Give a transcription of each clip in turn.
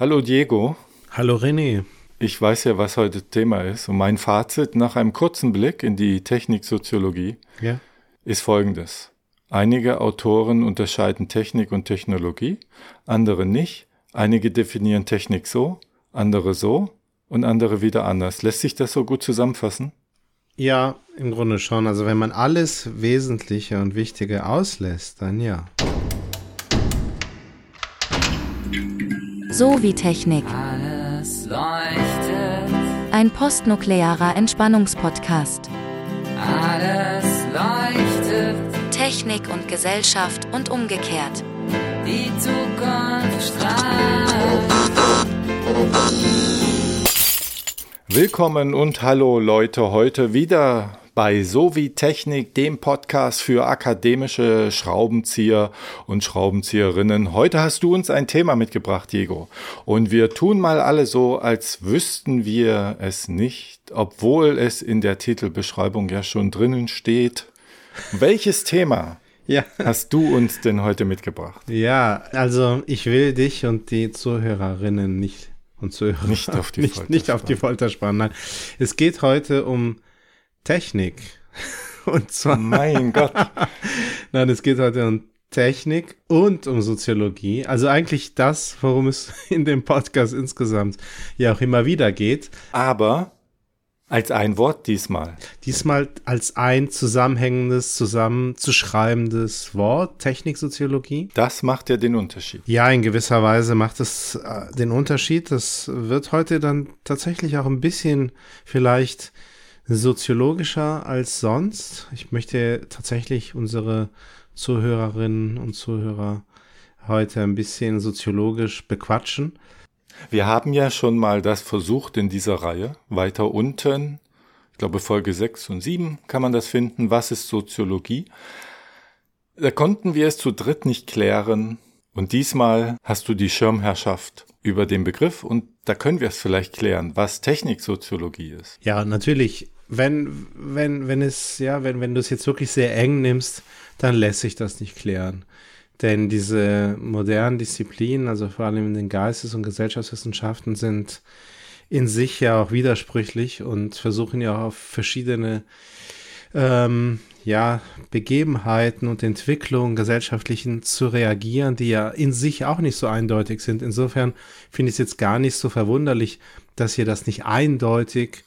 Hallo Diego. Hallo René. Ich weiß ja, was heute Thema ist. Und mein Fazit nach einem kurzen Blick in die Techniksoziologie Ja. ist folgendes. Einige Autoren unterscheiden Technik und Technologie, andere nicht. Einige definieren Technik so, andere so und andere wieder anders. Lässt sich das so gut zusammenfassen? Ja, im Grunde schon. Also wenn man alles Wesentliche und Wichtige auslässt, dann ja. So wie Technik. Alles leuchtet, Ein postnuklearer Entspannungspodcast. alles leuchtet, Technik und Gesellschaft und umgekehrt. die Zukunft strahlt. Willkommen und hallo Leute, heute wieder bei So wie Technik, dem Podcast für akademische Schraubenzieher und Schraubenzieherinnen. Heute hast du uns ein Thema mitgebracht, Diego. Und wir tun mal alle so, als wüssten wir es nicht, obwohl es in der Titelbeschreibung ja schon drinnen steht. Welches Thema Ja. hast du uns denn heute mitgebracht? Ja, also ich will dich und die Zuhörerinnen nicht und Zuhörer Nicht auf die nicht, Folter nicht auf die Folter spannen. Nein, es geht heute um Technik. Und zwar, Mein Gott. nein, es geht heute um Technik und um Soziologie. Also eigentlich das, worum es in dem Podcast insgesamt ja auch immer wieder geht. Aber als ein Wort diesmal. Diesmal als ein zusammenhängendes, zusammenzuschreibendes Wort, Techniksoziologie. Das macht ja den Unterschied. Ja, in gewisser Weise macht es äh, den Unterschied. Das wird heute dann tatsächlich auch ein bisschen vielleicht soziologischer als sonst. Ich möchte tatsächlich unsere Zuhörerinnen und Zuhörer heute ein bisschen soziologisch bequatschen. Wir haben ja schon mal das versucht in dieser Reihe. Weiter unten, ich glaube Folge 6 und 7 kann man das finden. Was ist Soziologie? Da konnten wir es zu dritt nicht klären. Und diesmal hast du die Schirmherrschaft über den Begriff und da können wir es vielleicht klären, was Techniksoziologie ist. Ja, natürlich. Wenn, wenn, wenn es, ja, wenn, wenn du es jetzt wirklich sehr eng nimmst, dann lässt sich das nicht klären. Denn diese modernen Disziplinen, also vor allem in den Geistes- und Gesellschaftswissenschaften, sind in sich ja auch widersprüchlich und versuchen ja auch auf verschiedene ähm, ja, Begebenheiten und Entwicklungen gesellschaftlichen zu reagieren, die ja in sich auch nicht so eindeutig sind. Insofern finde ich es jetzt gar nicht so verwunderlich, dass ihr das nicht eindeutig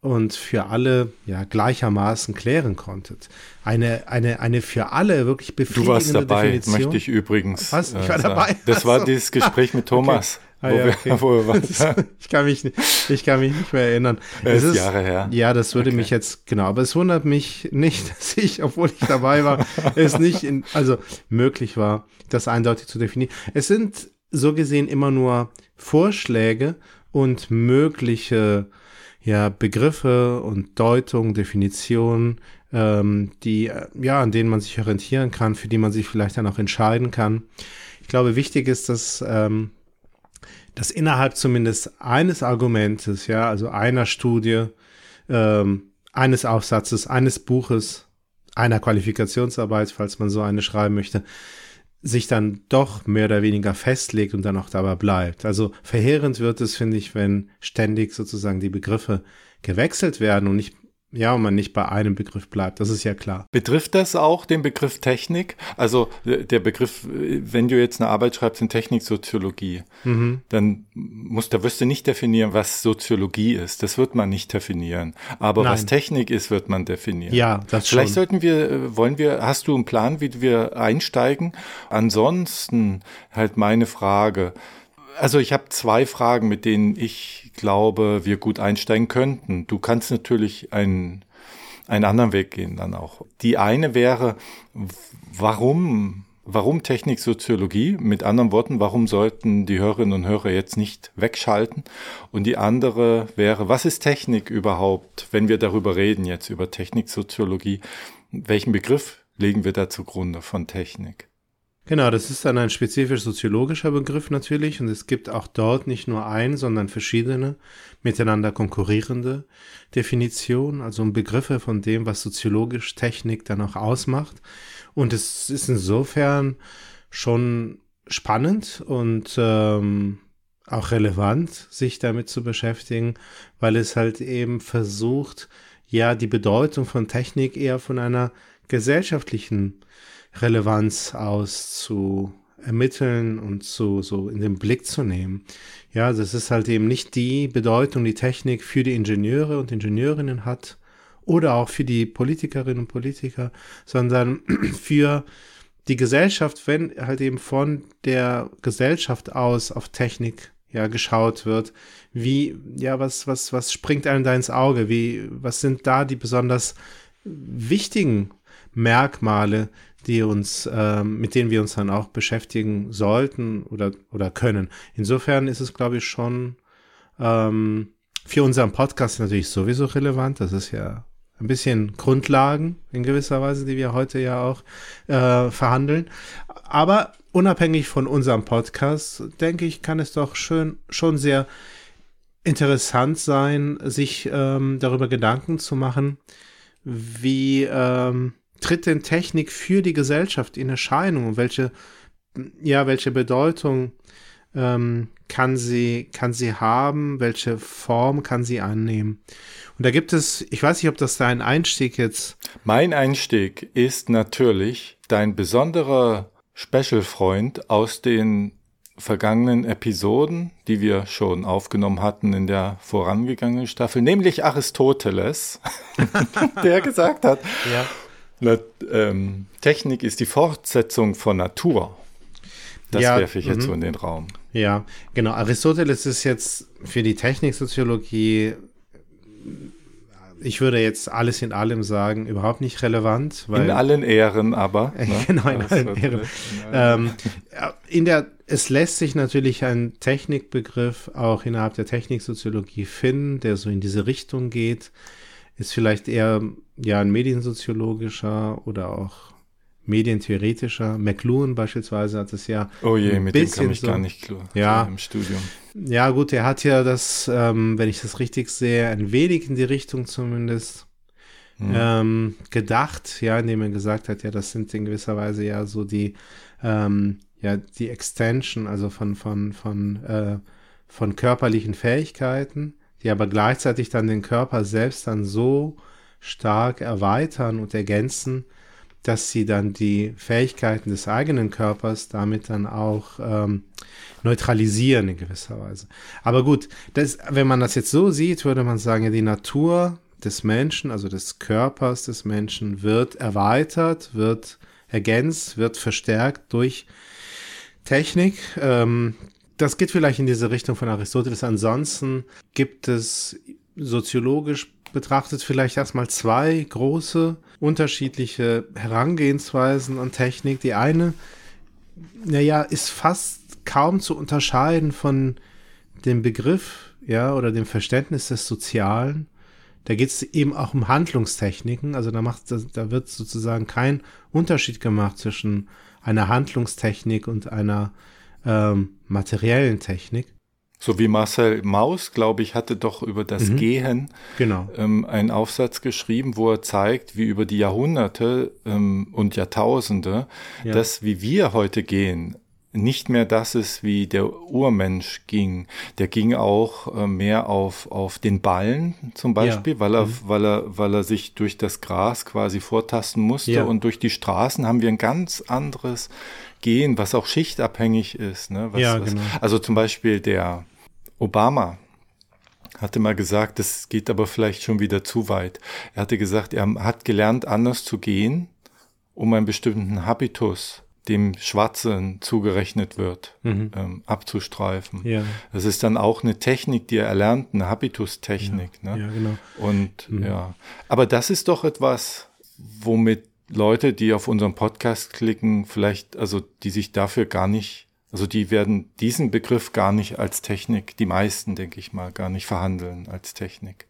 und für alle ja gleichermaßen klären konntet. Eine, eine, eine für alle wirklich Du befriedigende warst dabei, Definition. möchte ich übrigens. Was? Ich äh, war sagen. dabei? Das war dieses Gespräch mit Thomas. Ah, wo ja, wir, okay. wo wir waren. ich kann mich nicht, ich kann mich nicht mehr erinnern. Es Es ist Jahre her. Ja, das würde Okay. mich jetzt, genau, aber es wundert mich nicht, dass ich, obwohl ich dabei war, es nicht in, also möglich war, das eindeutig zu definieren. Es sind so gesehen immer nur Vorschläge und mögliche ja, Begriffe und Deutungen, Definitionen, ähm, die, äh, ja, an denen man sich orientieren kann, für die man sich vielleicht dann auch entscheiden kann. Ich glaube, wichtig ist, dass ähm, dass innerhalb zumindest eines Argumentes, ja, also einer Studie, ähm, eines Aufsatzes, eines Buches, einer Qualifikationsarbeit, falls man so eine schreiben möchte, sich dann doch mehr oder weniger festlegt und dann auch dabei bleibt. Also verheerend wird es, finde ich, wenn ständig sozusagen die Begriffe gewechselt werden und nicht, ja, und man nicht bei einem Begriff bleibt. Das ist ja klar. Betrifft das auch den Begriff Technik? Also äh, der Begriff, äh, wenn du jetzt eine Arbeit schreibst in Techniksoziologie, Mhm. dann muss, da wirst du nicht definieren, was Soziologie ist. Das wird man nicht definieren. Aber Nein. was Technik ist, wird man definieren. Ja, das Vielleicht schon. sollten wir, äh, wollen wir, hast du einen Plan, wie wir einsteigen? Ansonsten halt meine Frage. Also ich habe zwei Fragen, mit denen ich glaube, wir gut einsteigen könnten. Du kannst natürlich einen, einen anderen Weg gehen dann auch. Die eine wäre, warum, warum Techniksoziologie? Mit anderen Worten, warum sollten die Hörerinnen und Hörer jetzt nicht wegschalten? Und die andere wäre, was ist Technik überhaupt, wenn wir darüber reden jetzt über Techniksoziologie? Welchen Begriff legen wir da zugrunde von Technik? Genau, das ist dann ein spezifisch soziologischer Begriff natürlich und es gibt auch dort nicht nur ein, sondern verschiedene miteinander konkurrierende Definitionen, also Begriffe von dem, was soziologisch Technik dann auch ausmacht. Und es ist insofern schon spannend und ähm, auch relevant, sich damit zu beschäftigen, weil es halt eben versucht, ja, die Bedeutung von Technik eher von einer gesellschaftlichen Relevanz aus zu ermitteln und zu, so in den Blick zu nehmen. Ja, das ist halt eben nicht die Bedeutung, die Technik für die Ingenieure und Ingenieurinnen hat oder auch für die Politikerinnen und Politiker, sondern für die Gesellschaft, wenn halt eben von der Gesellschaft aus auf Technik ja geschaut wird, wie, ja, was, was, was springt einem da ins Auge? Wie, was sind da die besonders wichtigen Merkmale, die uns, äh, mit denen wir uns dann auch beschäftigen sollten oder, oder können. Insofern ist es, glaube ich, schon ähm, für unseren Podcast natürlich sowieso relevant. Das ist ja ein bisschen Grundlagen in gewisser Weise, die wir heute ja auch äh, verhandeln. Aber unabhängig von unserem Podcast, denke ich, kann es doch schön, schon sehr interessant sein, sich ähm, darüber Gedanken zu machen, wie ähm, tritt denn Technik für die Gesellschaft in Erscheinung und welche, ja, welche Bedeutung ähm, kann sie, kann sie haben, welche Form kann sie annehmen. Und da gibt es, ich weiß nicht, ob das dein Einstieg jetzt. Mein Einstieg ist natürlich dein besonderer Special-Freund aus den vergangenen Episoden, die wir schon aufgenommen hatten in der vorangegangenen Staffel, nämlich Aristoteles, der gesagt hat, ja. Na, ähm, Technik ist die Fortsetzung von Natur. Das ja, werfe ich jetzt so mhm. in den Raum. Ja, genau. Aristoteles ist jetzt für die Techniksoziologie, ich würde jetzt alles in allem sagen, überhaupt nicht relevant. In allen Ehren aber. Ne? genau, in allen Ehren. Ähm, in der, es lässt sich natürlich ein Technikbegriff auch innerhalb der Techniksoziologie finden, der so in diese Richtung geht ist vielleicht eher ja ein mediensoziologischer oder auch medientheoretischer. McLuhan beispielsweise hat es ja. Oh je, mit dem kam ich so, gar nicht klar ja, im Studium. Ja, gut, er hat ja das, ähm, wenn ich das richtig sehe, ein wenig in die Richtung zumindest mhm. ähm, gedacht, ja, indem er gesagt hat, ja, das sind in gewisser Weise ja so die, ähm, ja, die Extension, also von, von, von, äh, von körperlichen Fähigkeiten die aber gleichzeitig dann den Körper selbst dann so stark erweitern und ergänzen, dass sie dann die Fähigkeiten des eigenen Körpers damit dann auch ähm, neutralisieren in gewisser Weise. Aber gut, das, wenn man das jetzt so sieht, würde man sagen, ja, die Natur des Menschen, also des Körpers des Menschen, wird erweitert, wird ergänzt, wird verstärkt durch Technik. Ähm, das geht vielleicht in diese Richtung von Aristoteles. Ansonsten gibt es soziologisch betrachtet vielleicht erstmal zwei große unterschiedliche Herangehensweisen an Technik. Die eine, naja, ist fast kaum zu unterscheiden von dem Begriff, ja, oder dem Verständnis des Sozialen. Da geht es eben auch um Handlungstechniken. Also da macht, da wird sozusagen kein Unterschied gemacht zwischen einer Handlungstechnik und einer ähm, materiellen Technik. So wie Marcel Maus, glaube ich, hatte doch über das mhm. Gehen genau. ähm, einen Aufsatz geschrieben, wo er zeigt, wie über die Jahrhunderte ähm, und Jahrtausende, ja. dass wie wir heute gehen, nicht mehr das ist, wie der Urmensch ging. Der ging auch äh, mehr auf, auf den Ballen zum Beispiel, ja. weil, er, mhm. weil, er, weil er sich durch das Gras quasi vortasten musste. Ja. Und durch die Straßen haben wir ein ganz anderes gehen, was auch schichtabhängig ist. Ne? Was, ja, was, genau. Also zum Beispiel der Obama hatte mal gesagt, das geht aber vielleicht schon wieder zu weit. Er hatte gesagt, er hat gelernt, anders zu gehen, um einen bestimmten Habitus dem Schwarzen zugerechnet wird, mhm. ähm, abzustreifen. Ja. Das ist dann auch eine Technik, die er erlernt, eine Habitustechnik. Ja, ne? ja genau. Und mhm. ja, aber das ist doch etwas, womit Leute, die auf unseren Podcast klicken, vielleicht, also die sich dafür gar nicht, also die werden diesen Begriff gar nicht als Technik, die meisten, denke ich mal, gar nicht verhandeln als Technik.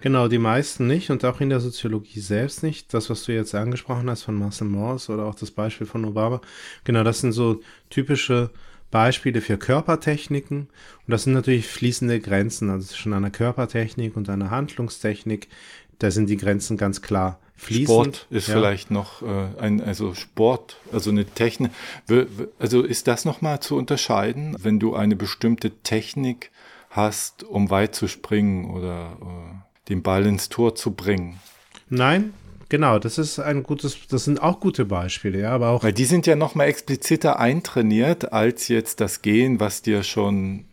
Genau, die meisten nicht und auch in der Soziologie selbst nicht. Das, was du jetzt angesprochen hast von Marcel Morse oder auch das Beispiel von Obama, genau, das sind so typische Beispiele für Körpertechniken. Und das sind natürlich fließende Grenzen, also zwischen einer Körpertechnik und einer Handlungstechnik. Da sind die Grenzen ganz klar fließend. Sport ist ja. vielleicht noch äh, ein, also Sport, also eine Technik. Also ist das nochmal zu unterscheiden, wenn du eine bestimmte Technik hast, um weit zu springen oder äh, den Ball ins Tor zu bringen? Nein, genau, das ist ein gutes, das sind auch gute Beispiele, ja, aber auch Weil die sind ja nochmal expliziter eintrainiert als jetzt das Gehen, was dir schon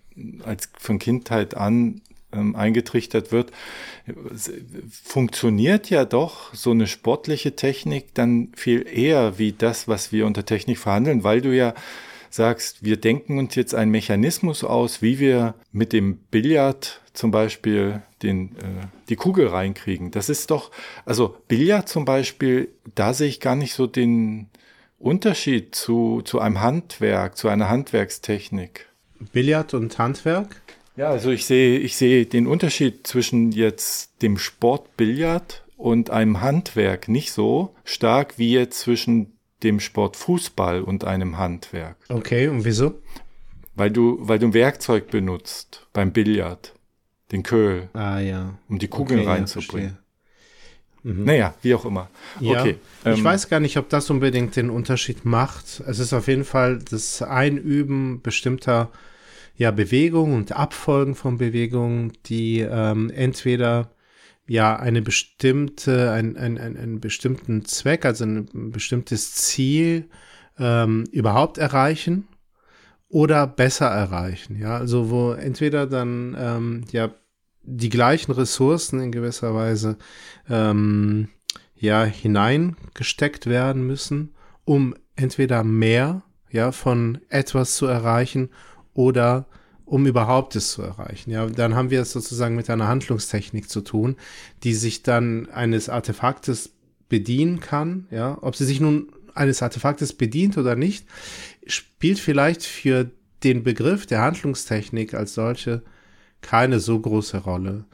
als von Kindheit an ähm, eingetrichtert wird. Funktioniert ja doch so eine sportliche Technik dann viel eher wie das, was wir unter Technik verhandeln, weil du ja sagst, wir denken uns jetzt einen Mechanismus aus, wie wir mit dem Billard zum Beispiel den, äh, die Kugel reinkriegen. Das ist doch, also Billard zum Beispiel, da sehe ich gar nicht so den Unterschied zu, zu einem Handwerk, zu einer Handwerkstechnik. Billard und Handwerk. Ja, also ich sehe, ich sehe den Unterschied zwischen jetzt dem Sport Billard und einem Handwerk nicht so stark wie jetzt zwischen dem Sport Fußball und einem Handwerk. Okay, und wieso? Weil du, weil du ein Werkzeug benutzt beim Billard, den Köhl, Ah ja. um die Kugeln Okay, ja, reinzubringen. verstehe. naja, wie auch immer. Ja, Okay. ich ähm, weiß gar nicht, ob das unbedingt den Unterschied macht. Es ist auf jeden Fall das Einüben bestimmter ja, Bewegungen und Abfolgen von Bewegungen, die ähm, entweder ja eine bestimmte, ein, ein, ein, einen bestimmten Zweck, also ein bestimmtes Ziel ähm, überhaupt erreichen oder besser erreichen. Ja, also wo entweder dann ähm, ja die gleichen Ressourcen in gewisser Weise ähm, ja hineingesteckt werden müssen, um entweder mehr ja von etwas zu erreichen oder um überhaupt es zu erreichen. Ja, dann haben wir es sozusagen mit einer Handlungstechnik zu tun, die sich dann eines Artefaktes bedienen kann. Ja, ob sie sich nun eines Artefaktes bedient oder nicht, spielt vielleicht für den Begriff der Handlungstechnik als solche keine so große Rolle.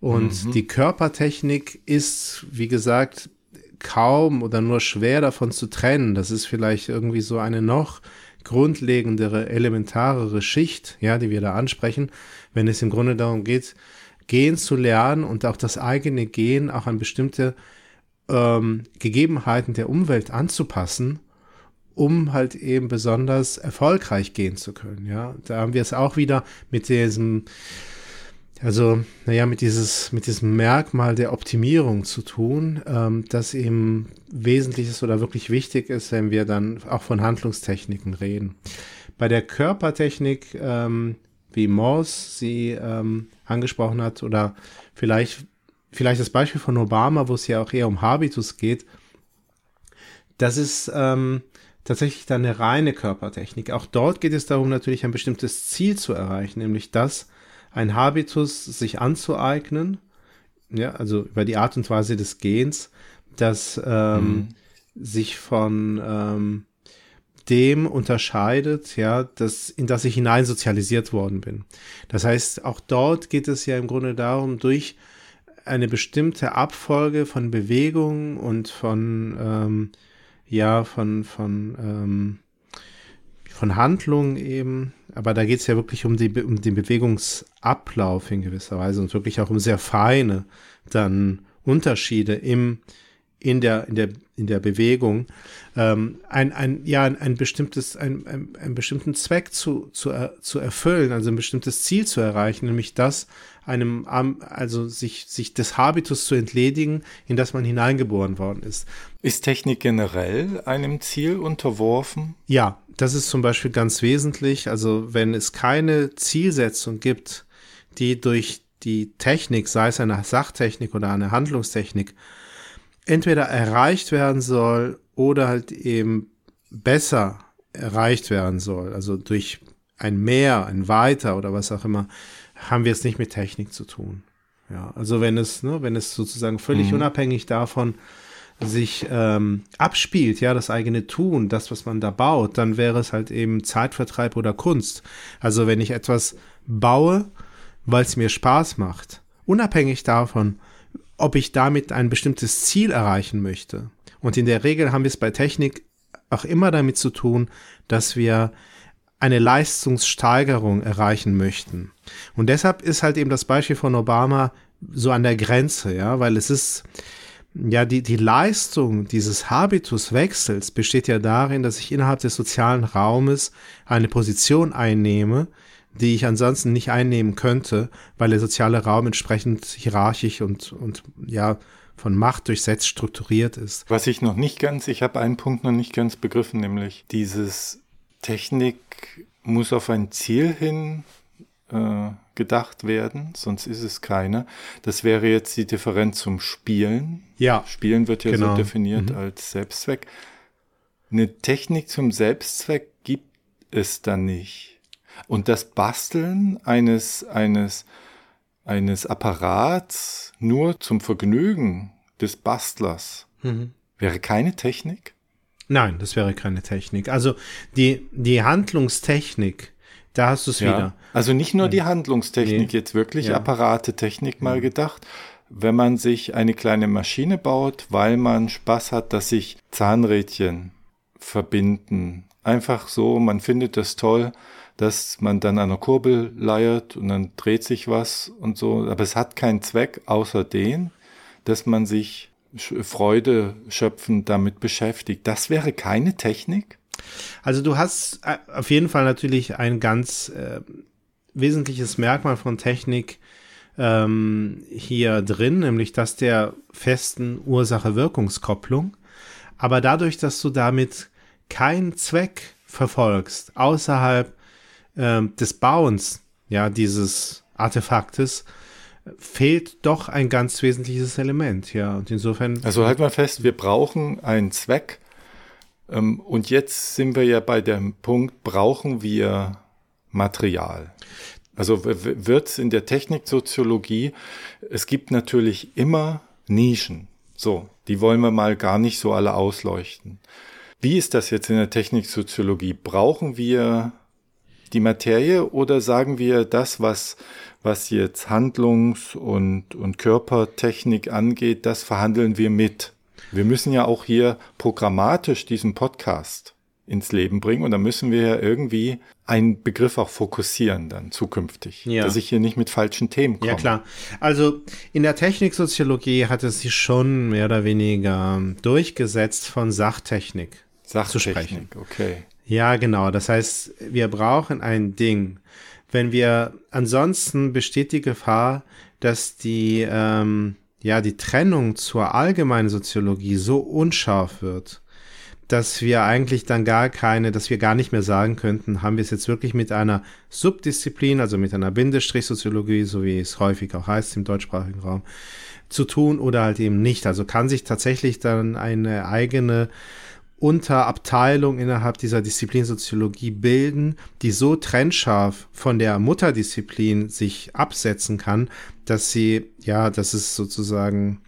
Und die Körpertechnik ist, wie gesagt, kaum oder nur schwer davon zu trennen. Das ist vielleicht irgendwie so eine noch grundlegendere, elementarere Schicht, ja, die wir da ansprechen, wenn es im Grunde darum geht, gehen zu lernen und auch das eigene Gehen auch an bestimmte ähm, Gegebenheiten der Umwelt anzupassen, um halt eben besonders erfolgreich gehen zu können. Ja, da haben wir es auch wieder mit diesem, also, naja, mit dieses, mit diesem Merkmal der Optimierung zu tun, ähm, das eben wesentlich ist oder wirklich wichtig ist, wenn wir dann auch von Handlungstechniken reden. Bei der Körpertechnik, ähm, wie Morse sie ähm, angesprochen hat, oder vielleicht, vielleicht das Beispiel von Obama, wo es ja auch eher um Habitus geht, das ist ähm, tatsächlich dann eine reine Körpertechnik. Auch dort geht es darum, natürlich ein bestimmtes Ziel zu erreichen, nämlich das, ein Habitus sich anzueignen, ja, also über die Art und Weise des Gehens, das ähm, sich von ähm, dem unterscheidet, ja, das, in das ich hinein sozialisiert worden bin. Das heißt, auch dort geht es ja im Grunde darum, durch eine bestimmte Abfolge von Bewegungen und von, ähm, ja, von, von, ähm, von Handlungen eben, aber da geht es ja wirklich um, die, um den Bewegungsablauf in gewisser Weise und wirklich auch um sehr feine dann Unterschiede im, in der, in der, in der Bewegung, ähm, ein, ein, ja, ein, ein bestimmtes, ein, ein, einen bestimmten Zweck zu, zu, er, zu erfüllen, also ein bestimmtes Ziel zu erreichen, nämlich das, einem, also sich, sich des Habitus zu entledigen, in das man hineingeboren worden ist. Ist Technik generell einem Ziel unterworfen? Ja, das ist zum Beispiel ganz wesentlich. Also wenn es keine Zielsetzung gibt, die durch die Technik, sei es eine Sachtechnik oder eine Handlungstechnik, entweder erreicht werden soll oder halt eben besser erreicht werden soll, also durch ein Mehr, ein Weiter oder was auch immer, haben wir es nicht mit Technik zu tun. Ja, also wenn es, ne, wenn es sozusagen völlig unabhängig davon sich ähm, abspielt, ja, das eigene Tun, das, was man da baut, dann wäre es halt eben Zeitvertreib oder Kunst. Also wenn ich etwas baue, weil es mir Spaß macht, unabhängig davon, ob ich damit ein bestimmtes Ziel erreichen möchte. Und in der Regel haben wir es bei Technik auch immer damit zu tun, dass wir eine Leistungssteigerung erreichen möchten. Und deshalb ist halt eben das Beispiel von Obama so an der Grenze, ja, weil es ist, ja, die, die Leistung dieses Habituswechsels besteht ja darin, dass ich innerhalb des sozialen Raumes eine Position einnehme, die ich ansonsten nicht einnehmen könnte, weil der soziale Raum entsprechend hierarchisch und, und ja, von Macht durchsetzt strukturiert ist. Was ich noch nicht ganz, ich habe einen Punkt noch nicht ganz begriffen, nämlich dieses Technik muss auf ein Ziel hin äh, gedacht werden, sonst ist es keine. Das wäre jetzt die Differenz zum Spielen. Ja. Spielen wird ja Genau. so definiert Mhm. als Selbstzweck. Eine Technik zum Selbstzweck gibt es dann nicht. Und das Basteln eines, eines, eines Apparats nur zum Vergnügen des Bastlers Mhm. wäre keine Technik? Nein, das wäre keine Technik. Also die, die Handlungstechnik, da hast du es wieder. Also nicht nur die Handlungstechnik, Nee. jetzt wirklich Ja. Apparatetechnik mal gedacht. Wenn man sich eine kleine Maschine baut, weil man Spaß hat, dass sich Zahnrädchen verbinden. Einfach so, man findet das toll, dass man dann an einer Kurbel leiert und dann dreht sich was und so. Aber es hat keinen Zweck außer den, dass man sich Freude schöpfend damit beschäftigt. Das wäre keine Technik? Also du hast äh, auf jeden Fall natürlich ein ganz äh, wesentliches Merkmal von Technik ähm, hier drin, nämlich das der festen Ursache-Wirkungskopplung. Aber dadurch, dass du damit keinen Zweck verfolgst, außerhalb ähm, des Bauens ja, dieses Artefaktes, fehlt doch ein ganz wesentliches Element. Ja, und insofern. Also halt mal fest, wir brauchen einen Zweck. Ähm, und jetzt sind wir ja bei dem Punkt, brauchen wir Material. Also wird es in der Techniksoziologie, es gibt natürlich immer Nischen. So, die wollen wir mal gar nicht so alle ausleuchten. Wie ist das jetzt in der Techniksoziologie? Brauchen wir die Materie oder sagen wir das, was, was jetzt Handlungs- und, und Körpertechnik angeht, das verhandeln wir mit? Wir müssen ja auch hier programmatisch diesen Podcast ins Leben bringen und da müssen wir ja irgendwie einen Begriff auch fokussieren dann zukünftig, Ja. dass ich hier nicht mit falschen Themen komme. Ja, klar. Also in der Techniksoziologie hat es sich schon mehr oder weniger durchgesetzt, von Sachtechnik zu sprechen. Sachtechnik, okay. Ja, genau. Das heißt, wir brauchen ein Ding. Wenn wir, ansonsten besteht die Gefahr, dass die, ähm, ja, die Trennung zur allgemeinen Soziologie so unscharf wird, dass wir eigentlich dann gar keine, dass wir gar nicht mehr sagen könnten, haben wir es jetzt wirklich mit einer Subdisziplin, also mit einer Bindestrichsoziologie, so wie es häufig auch heißt im deutschsprachigen Raum, zu tun oder halt eben nicht. Also kann sich tatsächlich dann eine eigene Unterabteilung innerhalb dieser Disziplin Soziologie bilden, die so trennscharf von der Mutterdisziplin sich absetzen kann, dass sie, ja, dass es sozusagen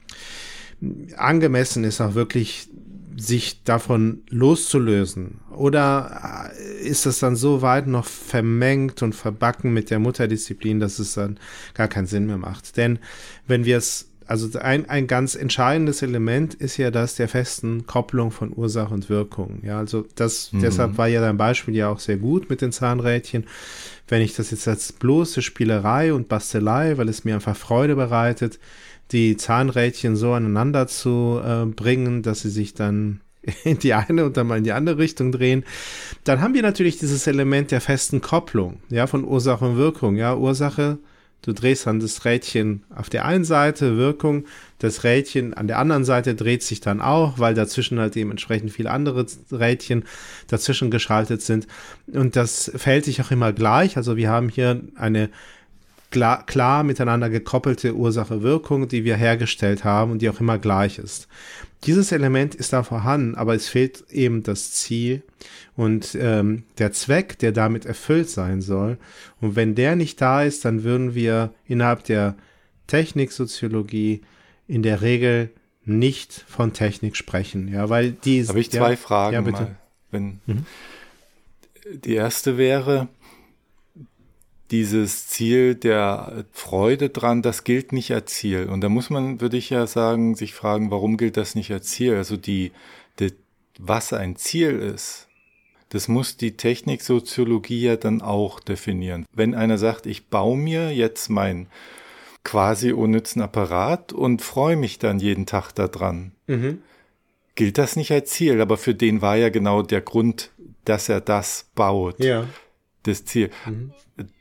angemessen ist, auch wirklich sich davon loszulösen? Oder äh, ist das dann so weit noch vermengt und verbacken mit der Mutterdisziplin, dass es dann gar keinen Sinn mehr macht? Denn wenn wir es, also ein, ein ganz entscheidendes Element ist ja das der festen Kopplung von Ursache und Wirkung. Ja, also das, deshalb war ja dein Beispiel ja auch sehr gut mit den Zahnrädchen. Wenn ich das jetzt als bloße Spielerei und Bastelei, weil es mir einfach Freude bereitet, die Zahnrädchen so aneinander zu äh, bringen, dass sie sich dann in die eine und dann mal in die andere Richtung drehen, dann haben wir natürlich dieses Element der festen Kopplung, ja, von Ursache und Wirkung. Ja, Ursache, du drehst dann das Rädchen auf der einen Seite, Wirkung, das Rädchen an der anderen Seite dreht sich dann auch, weil dazwischen halt eben entsprechend viele andere Rädchen dazwischen geschaltet sind. Und das fällt sich auch immer gleich. Also wir haben hier eine klar, klar miteinander gekoppelte Ursache-Wirkung, die wir hergestellt haben und die auch immer gleich ist. Dieses Element ist da vorhanden, aber es fehlt eben das Ziel und ähm, der Zweck, der damit erfüllt sein soll. Und wenn der nicht da ist, dann würden wir innerhalb der Techniksoziologie in der Regel nicht von Technik sprechen, ja, weil die. Habe ich ja, zwei Fragen Ja, bitte. mal. Wenn, Die erste wäre, dieses Ziel der Freude dran, das gilt nicht als Ziel. Und da muss man, würde ich ja sagen, sich fragen, warum gilt das nicht als Ziel? Also die, die was ein Ziel ist, das muss die Techniksoziologie ja dann auch definieren. Wenn einer sagt, ich baue mir jetzt mein quasi unnützen Apparat und freue mich dann jeden Tag daran. Mhm. Gilt das nicht als Ziel, aber für den war ja genau der Grund, dass er das baut. Ja. Das Ziel.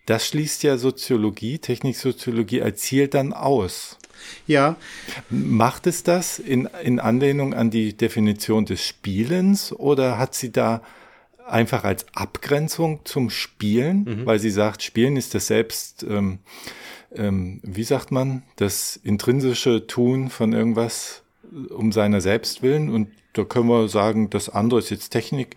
Das schließt ja Soziologie, Techniksoziologie als Ziel dann aus. Ja, Macht es das in, in Anlehnung an die Definition des Spielens oder hat sie da einfach als Abgrenzung zum Spielen, weil sie sagt, Spielen ist das Selbst, ähm, ähm, wie sagt man, das intrinsische Tun von irgendwas äh, um seiner selbst willen und da können wir sagen, das andere ist jetzt Technik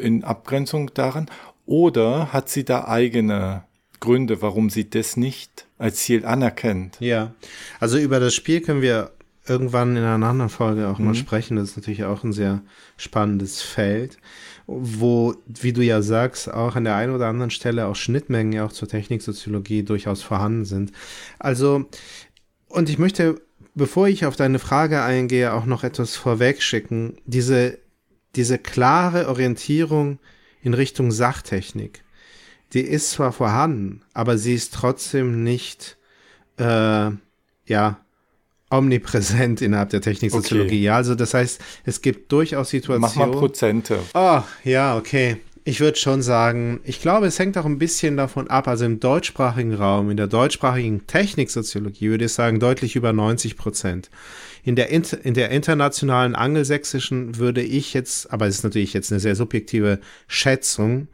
in Abgrenzung daran. Oder hat sie da eigene Gründe, warum sie das nicht als Ziel anerkennt? Ja, also über das Spiel können wir irgendwann in einer anderen Folge auch mal sprechen. Das ist natürlich auch ein sehr spannendes Feld, wo, wie du ja sagst, auch an der einen oder anderen Stelle auch Schnittmengen ja auch zur Techniksoziologie durchaus vorhanden sind. Also, und ich möchte, bevor ich auf deine Frage eingehe, auch noch etwas vorwegschicken. Diese, diese klare Orientierung in Richtung Sachtechnik, die ist zwar vorhanden, aber sie ist trotzdem nicht, äh, ja, omnipräsent innerhalb der Techniksoziologie. Okay. Also das heißt, es gibt durchaus Mach mal Situationen. Prozente. Oh, ja, okay. Ich würde schon sagen, ich glaube, es hängt auch ein bisschen davon ab. Also im deutschsprachigen Raum, in der deutschsprachigen Techniksoziologie würde ich sagen, deutlich über 90 Prozent. In der, in der internationalen angelsächsischen würde ich jetzt, aber es ist natürlich jetzt eine sehr subjektive Schätzung,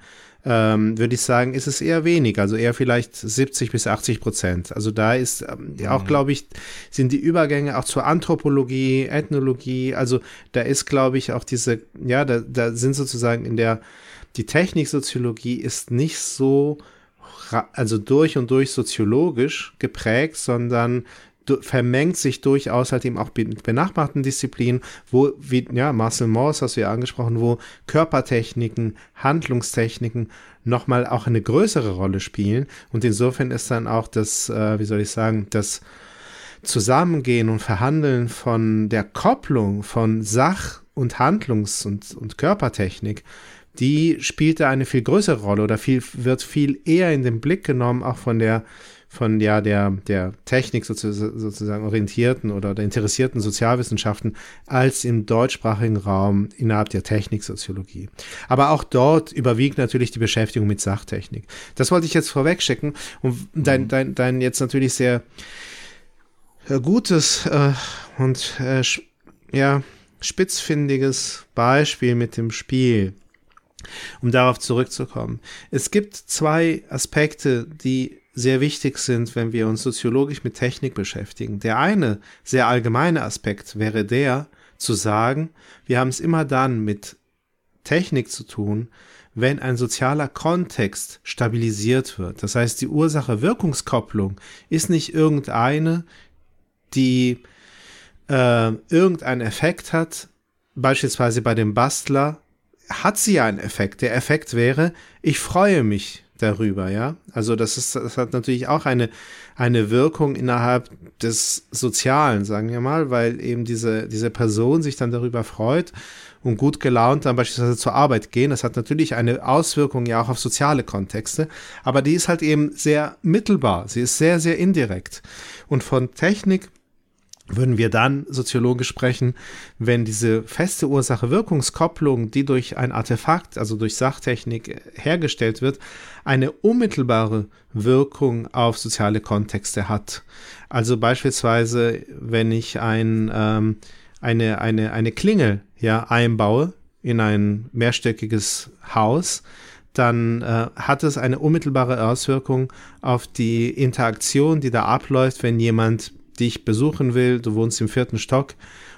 ähm, würde ich sagen, ist es eher wenig, also eher vielleicht 70 bis 80 Prozent. Also da ist ähm, ja auch, glaube ich, sind die Übergänge auch zur Anthropologie, Ethnologie, also da ist, glaube ich, auch diese, ja, da, da sind sozusagen in der, die Techniksoziologie ist nicht so, also durch und durch soziologisch geprägt, sondern vermengt sich durchaus halt eben auch mit benachbarten Disziplinen, wo, wie, ja, Marcel Mauss hast du ja angesprochen, wo Körpertechniken, Handlungstechniken nochmal auch eine größere Rolle spielen. Und insofern ist dann auch das, äh, wie soll ich sagen, das Zusammengehen und Verhandeln von der Kopplung von Sach- und Handlungs- und, und Körpertechnik, die spielt da eine viel größere Rolle oder viel, wird viel eher in den Blick genommen, auch von der, von ja, der, der Technik sozusagen, orientierten oder der interessierten Sozialwissenschaften als im deutschsprachigen Raum innerhalb der Techniksoziologie. Aber auch dort überwiegt natürlich die Beschäftigung mit Sachtechnik. Das wollte ich jetzt vorweg schicken und dein, dein, dein jetzt natürlich sehr äh, gutes äh, und äh, ja, spitzfindiges Beispiel mit dem Spiel um darauf zurückzukommen. Es gibt zwei Aspekte, die sehr wichtig sind, wenn wir uns soziologisch mit Technik beschäftigen. Der eine, sehr allgemeine Aspekt wäre der, zu sagen, wir haben es immer dann mit Technik zu tun, wenn ein sozialer Kontext stabilisiert wird. Das heißt, die Ursache-Wirkungskopplung ist nicht irgendeine, die äh, irgendeinen Effekt hat, beispielsweise bei dem Bastler, hat sie ja einen Effekt. Der Effekt wäre, ich freue mich darüber, ja. Also das ist, das hat natürlich auch eine, eine Wirkung innerhalb des Sozialen, sagen wir mal, weil eben diese, diese Person sich dann darüber freut und gut gelaunt dann beispielsweise zur Arbeit gehen. Das hat natürlich eine Auswirkung ja auch auf soziale Kontexte, aber die ist halt eben sehr mittelbar. Sie ist sehr, sehr indirekt. Und von Technik würden wir dann soziologisch sprechen, wenn diese feste Ursache-Wirkungskopplung, die durch ein Artefakt, also durch Sachtechnik äh, hergestellt wird, eine unmittelbare Wirkung auf soziale Kontexte hat. Also beispielsweise, wenn ich ein, ähm, eine, eine, eine Klingel ja, einbaue in ein mehrstöckiges Haus, dann äh, hat es eine unmittelbare Auswirkung auf die Interaktion, die da abläuft, wenn jemand dich besuchen will, du wohnst im vierten Stock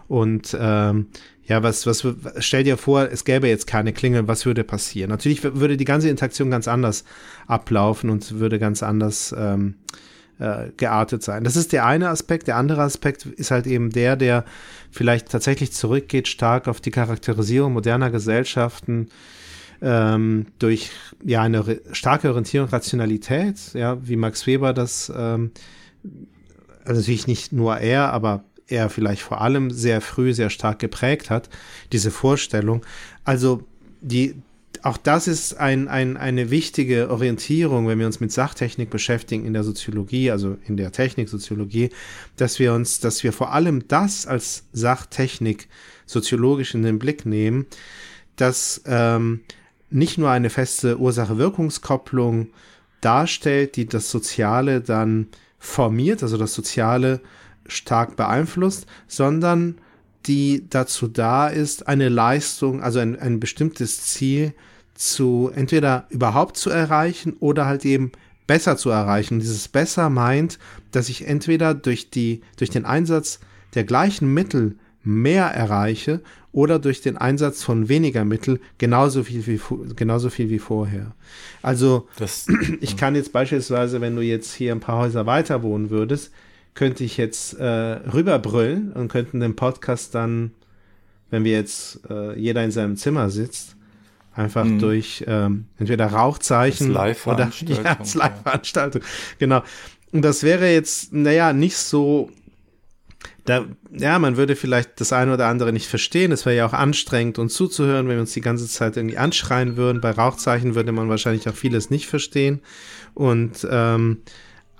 und ähm, ja, was, was, stell dir vor, es gäbe jetzt keine Klingel, was würde passieren? Natürlich würde die ganze Interaktion ganz anders ablaufen und würde ganz anders ähm, äh, geartet sein. Das ist der eine Aspekt. Der andere Aspekt ist halt eben der, der vielleicht tatsächlich zurückgeht stark auf die Charakterisierung moderner Gesellschaften ähm, durch ja eine starke Orientierung Rationalität, ja, wie Max Weber das ähm, also natürlich nicht nur er, aber er vielleicht vor allem sehr früh sehr stark geprägt hat, diese Vorstellung. Also die auch das ist ein, ein, eine wichtige Orientierung, wenn wir uns mit Sachtechnik beschäftigen in der Soziologie, also in der Techniksoziologie, dass wir uns, dass wir vor allem das als Sachtechnik soziologisch in den Blick nehmen, dass ähm, nicht nur eine feste Ursache-Wirkungskopplung darstellt, die das Soziale dann formiert, also das Soziale stark beeinflusst, sondern die dazu da ist, eine Leistung, also ein, ein bestimmtes Ziel zu entweder überhaupt zu erreichen oder halt eben besser zu erreichen. Dieses besser meint, dass ich entweder durch die, durch den Einsatz der gleichen Mittel mehr erreiche oder durch den Einsatz von weniger Mittel genauso viel wie, genauso viel wie vorher. Also Das, ich kann jetzt beispielsweise, wenn du jetzt hier ein paar Häuser weiter wohnen würdest, könnte ich jetzt äh, rüberbrüllen und könnten den Podcast dann, wenn wir jetzt äh, jeder in seinem Zimmer sitzt, einfach Mhm. durch ähm, entweder Rauchzeichen Als oder ja, als Live-Veranstaltung. Genau. Und das wäre jetzt, naja, nicht so. Da, ja, man würde vielleicht das eine oder andere nicht verstehen. Es wäre ja auch anstrengend, uns zuzuhören, wenn wir uns die ganze Zeit irgendwie anschreien würden. Bei Rauchzeichen würde man wahrscheinlich auch vieles nicht verstehen. Und ähm,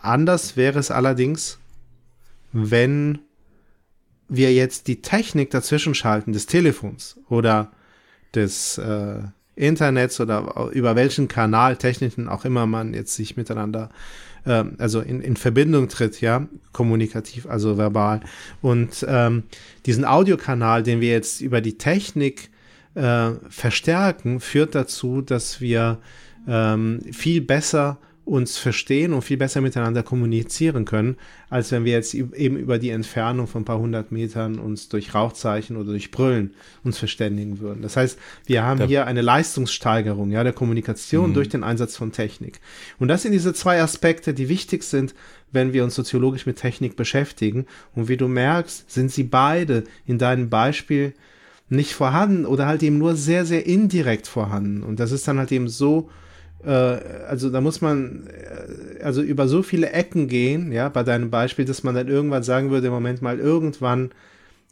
anders wäre es allerdings, wenn wir jetzt die Technik dazwischen schalten, des Telefons oder des äh, Internets oder über welchen Kanal, technischen auch immer man jetzt sich miteinander, ähm, also in, in Verbindung tritt, ja, kommunikativ, also verbal. Und ähm, diesen Audiokanal, den wir jetzt über die Technik äh, verstärken, führt dazu, dass wir ähm, viel besser uns verstehen und viel besser miteinander kommunizieren können, als wenn wir jetzt eben über die Entfernung von ein paar hundert Metern uns durch Rauchzeichen oder durch Brüllen uns verständigen würden. Das heißt, wir haben hier eine Leistungssteigerung ja, der Kommunikation durch den Einsatz von Technik. Und das sind diese zwei Aspekte, die wichtig sind, wenn wir uns soziologisch mit Technik beschäftigen. Und wie du merkst, sind sie beide in deinem Beispiel nicht vorhanden oder halt eben nur sehr, sehr indirekt vorhanden. Und das ist dann halt eben so, äh, also da muss man äh, also über so viele Ecken gehen, ja, bei deinem Beispiel, dass man dann irgendwann sagen würde, im Moment mal, irgendwann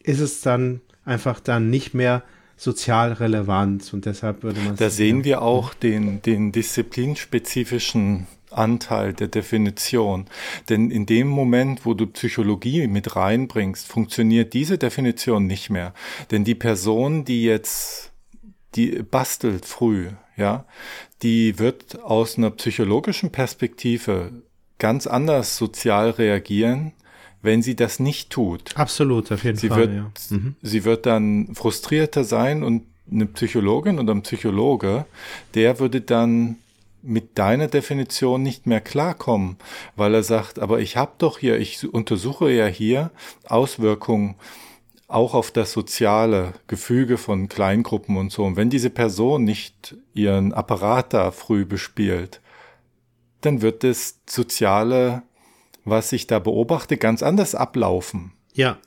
ist es dann einfach dann nicht mehr sozial relevant und deshalb würde man Da sehen wir auch den, den disziplinspezifischen Anteil der Definition. Denn in dem Moment, wo du Psychologie mit reinbringst, funktioniert diese Definition nicht mehr. Denn die Person, die jetzt, die bastelt früh, ja, die wird aus einer psychologischen Perspektive ganz anders sozial reagieren, wenn sie das nicht tut. Absolut, auf jeden Sie Fall. wird, ja. Mhm. sie wird dann frustrierter sein und eine Psychologin oder ein Psychologe, der würde dann mit deiner Definition nicht mehr klarkommen, weil er sagt, aber ich habe doch hier, ich untersuche ja hier Auswirkungen auch auf das soziale Gefüge von Kleingruppen und so. Und wenn diese Person nicht ihren Apparat da früh bespielt, dann wird das Soziale, was ich da beobachte, ganz anders ablaufen. ja,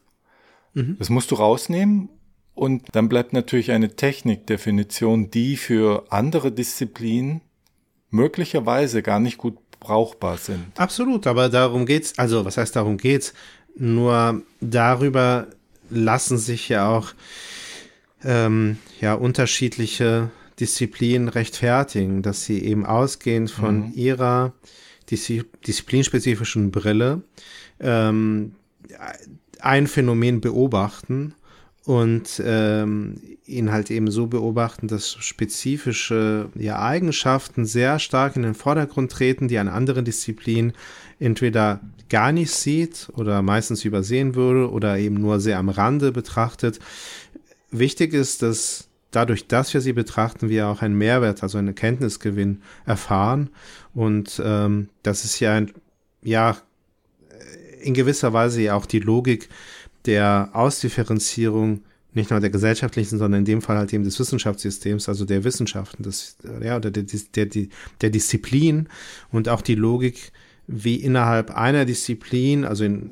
Das musst du rausnehmen und dann bleibt natürlich eine Technikdefinition, die für andere Disziplinen möglicherweise gar nicht gut brauchbar sind. Absolut, aber darum geht's, also was heißt darum geht's? Nur darüber lassen sich ja auch ähm, ja unterschiedliche Disziplinen rechtfertigen, dass sie eben ausgehend von ihrer diszi disziplinspezifischen Brille ähm, ein Phänomen beobachten und ähm, ihn halt eben so beobachten, dass spezifische ja, Eigenschaften sehr stark in den Vordergrund treten, die eine andere Disziplin entweder gar nicht sieht oder meistens übersehen würde oder eben nur sehr am Rande betrachtet. Wichtig ist, dass dadurch, dass wir sie betrachten, wir auch einen Mehrwert, also einen Erkenntnisgewinn erfahren. Und ähm, das ist ja ein, ja, in gewisser Weise ja auch die Logik der Ausdifferenzierung nicht nur der gesellschaftlichen, sondern in dem Fall halt eben des Wissenschaftssystems, also der Wissenschaften, des, ja, oder der, der, der, der Disziplin und auch die Logik, wie innerhalb einer Disziplin, also in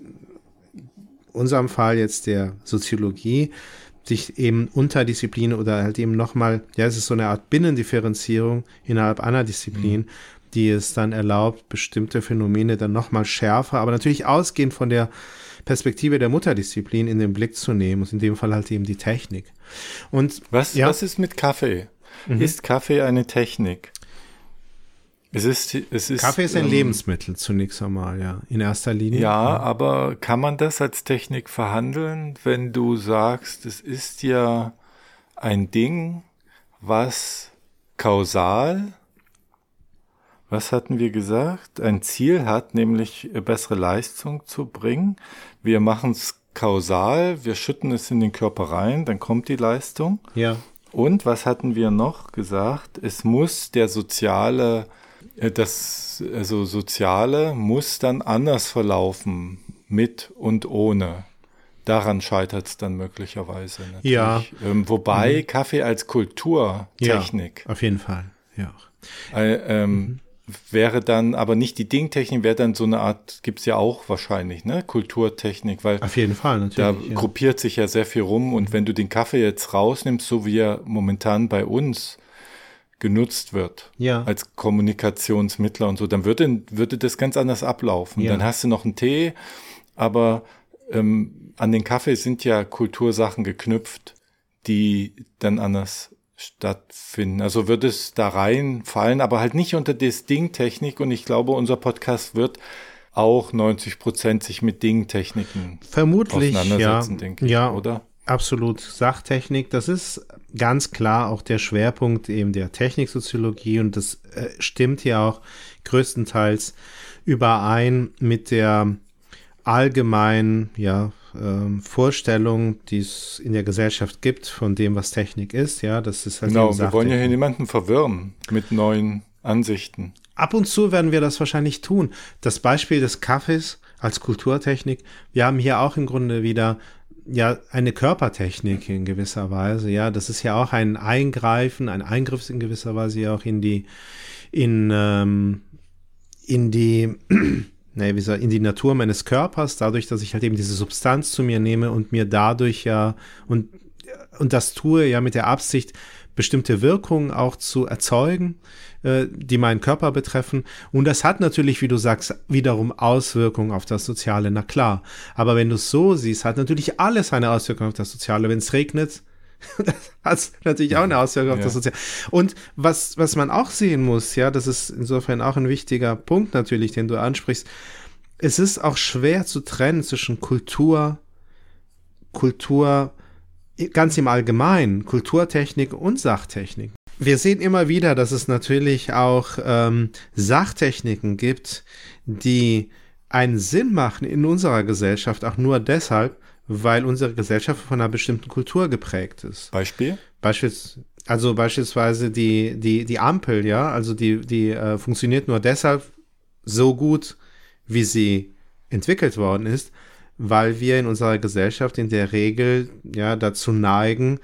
unserem Fall jetzt der Soziologie, sich eben Unterdisziplinen oder halt eben nochmal, ja, es ist so eine Art Binnendifferenzierung innerhalb einer Disziplin, die es dann erlaubt, bestimmte Phänomene dann nochmal schärfer, aber natürlich ausgehend von der Perspektive der Mutterdisziplin in den Blick zu nehmen und in dem Fall halt eben die Technik. Und Was, Ja. was ist mit Kaffee? Ist Kaffee eine Technik? Es ist, es ist, Kaffee ist ein ähm, Lebensmittel zunächst einmal, ja, in erster Linie. Ja, aber kann man das als Technik verhandeln, wenn du sagst, es ist ja ein Ding, was kausal, was hatten wir gesagt, ein Ziel hat, nämlich bessere Leistung zu bringen. Wir machen es kausal, wir schütten es in den Körper rein, dann kommt die Leistung. Ja. Und was hatten wir noch gesagt? Es muss der soziale, das also soziale muss dann anders verlaufen mit und ohne. Daran scheitert es dann möglicherweise. Natürlich. Ja. Ähm, wobei Kaffee als Kulturtechnik Ja, auf jeden Fall, ja. äh, ähm, wäre dann aber nicht die Dingtechnik, wäre dann so eine Art, gibt's ja auch wahrscheinlich, ne? Kulturtechnik, weil Auf jeden Fall, da natürlich. ja. gruppiert sich ja sehr viel rum und wenn du den Kaffee jetzt rausnimmst, so wie er momentan bei uns genutzt wird, Ja. als Kommunikationsmittler und so, dann würde, würde das ganz anders ablaufen. Ja. Dann hast du noch einen Tee, aber ähm, an den Kaffee sind ja Kultursachen geknüpft, die dann anders stattfinden. Also würde es da reinfallen, aber halt nicht unter das Ding-Technik und ich glaube, unser Podcast wird auch 90 Prozent sich mit Ding-Techniken Vermutlich, ja. auseinandersetzen, denke ich, ja, oder? Absolut Sachtechnik. Das ist ganz klar auch der Schwerpunkt eben der Techniksoziologie und das äh, stimmt ja auch größtenteils überein mit der allgemeinen ja, ähm, Vorstellung, die es in der Gesellschaft gibt von dem, was Technik ist. Ja, das ist halt Genau, wir wollen ja hier niemanden verwirren mit neuen Ansichten. Ab und zu werden wir das wahrscheinlich tun. Das Beispiel des Kaffees als Kulturtechnik. Wir haben hier auch im Grunde wieder ja eine Körpertechnik in gewisser Weise. Ja, das ist ja auch ein Eingreifen, ein Eingriff in gewisser Weise ja auch in die in ähm, in die nee, wie soll, in die Natur meines Körpers, dadurch, dass ich halt eben diese Substanz zu mir nehme und mir dadurch ja und und das tue ja mit der Absicht, bestimmte Wirkungen auch zu erzeugen, äh, die meinen Körper betreffen. Und das hat natürlich, wie du sagst, wiederum Auswirkungen auf das Soziale, na klar. Aber wenn du es so siehst, hat natürlich alles eine Auswirkung auf das Soziale. Wenn es regnet, hat es natürlich auch eine Auswirkung auf Ja. das Soziale. Und was, was man auch sehen muss, ja, das ist insofern auch ein wichtiger Punkt natürlich, den du ansprichst. Es ist auch schwer zu trennen zwischen Kultur, Kultur ganz im Allgemeinen, Kulturtechnik und Sachtechnik. Wir sehen immer wieder, dass es natürlich auch ähm, Sachtechniken gibt, die einen Sinn machen in unserer Gesellschaft, auch nur deshalb, weil unsere Gesellschaft von einer bestimmten Kultur geprägt ist. Beispiel? Beispiels, also beispielsweise die, die, die Ampel, ja, also die, die äh, funktioniert nur deshalb so gut, wie sie entwickelt worden ist, weil wir in unserer Gesellschaft in der Regel ja dazu neigen,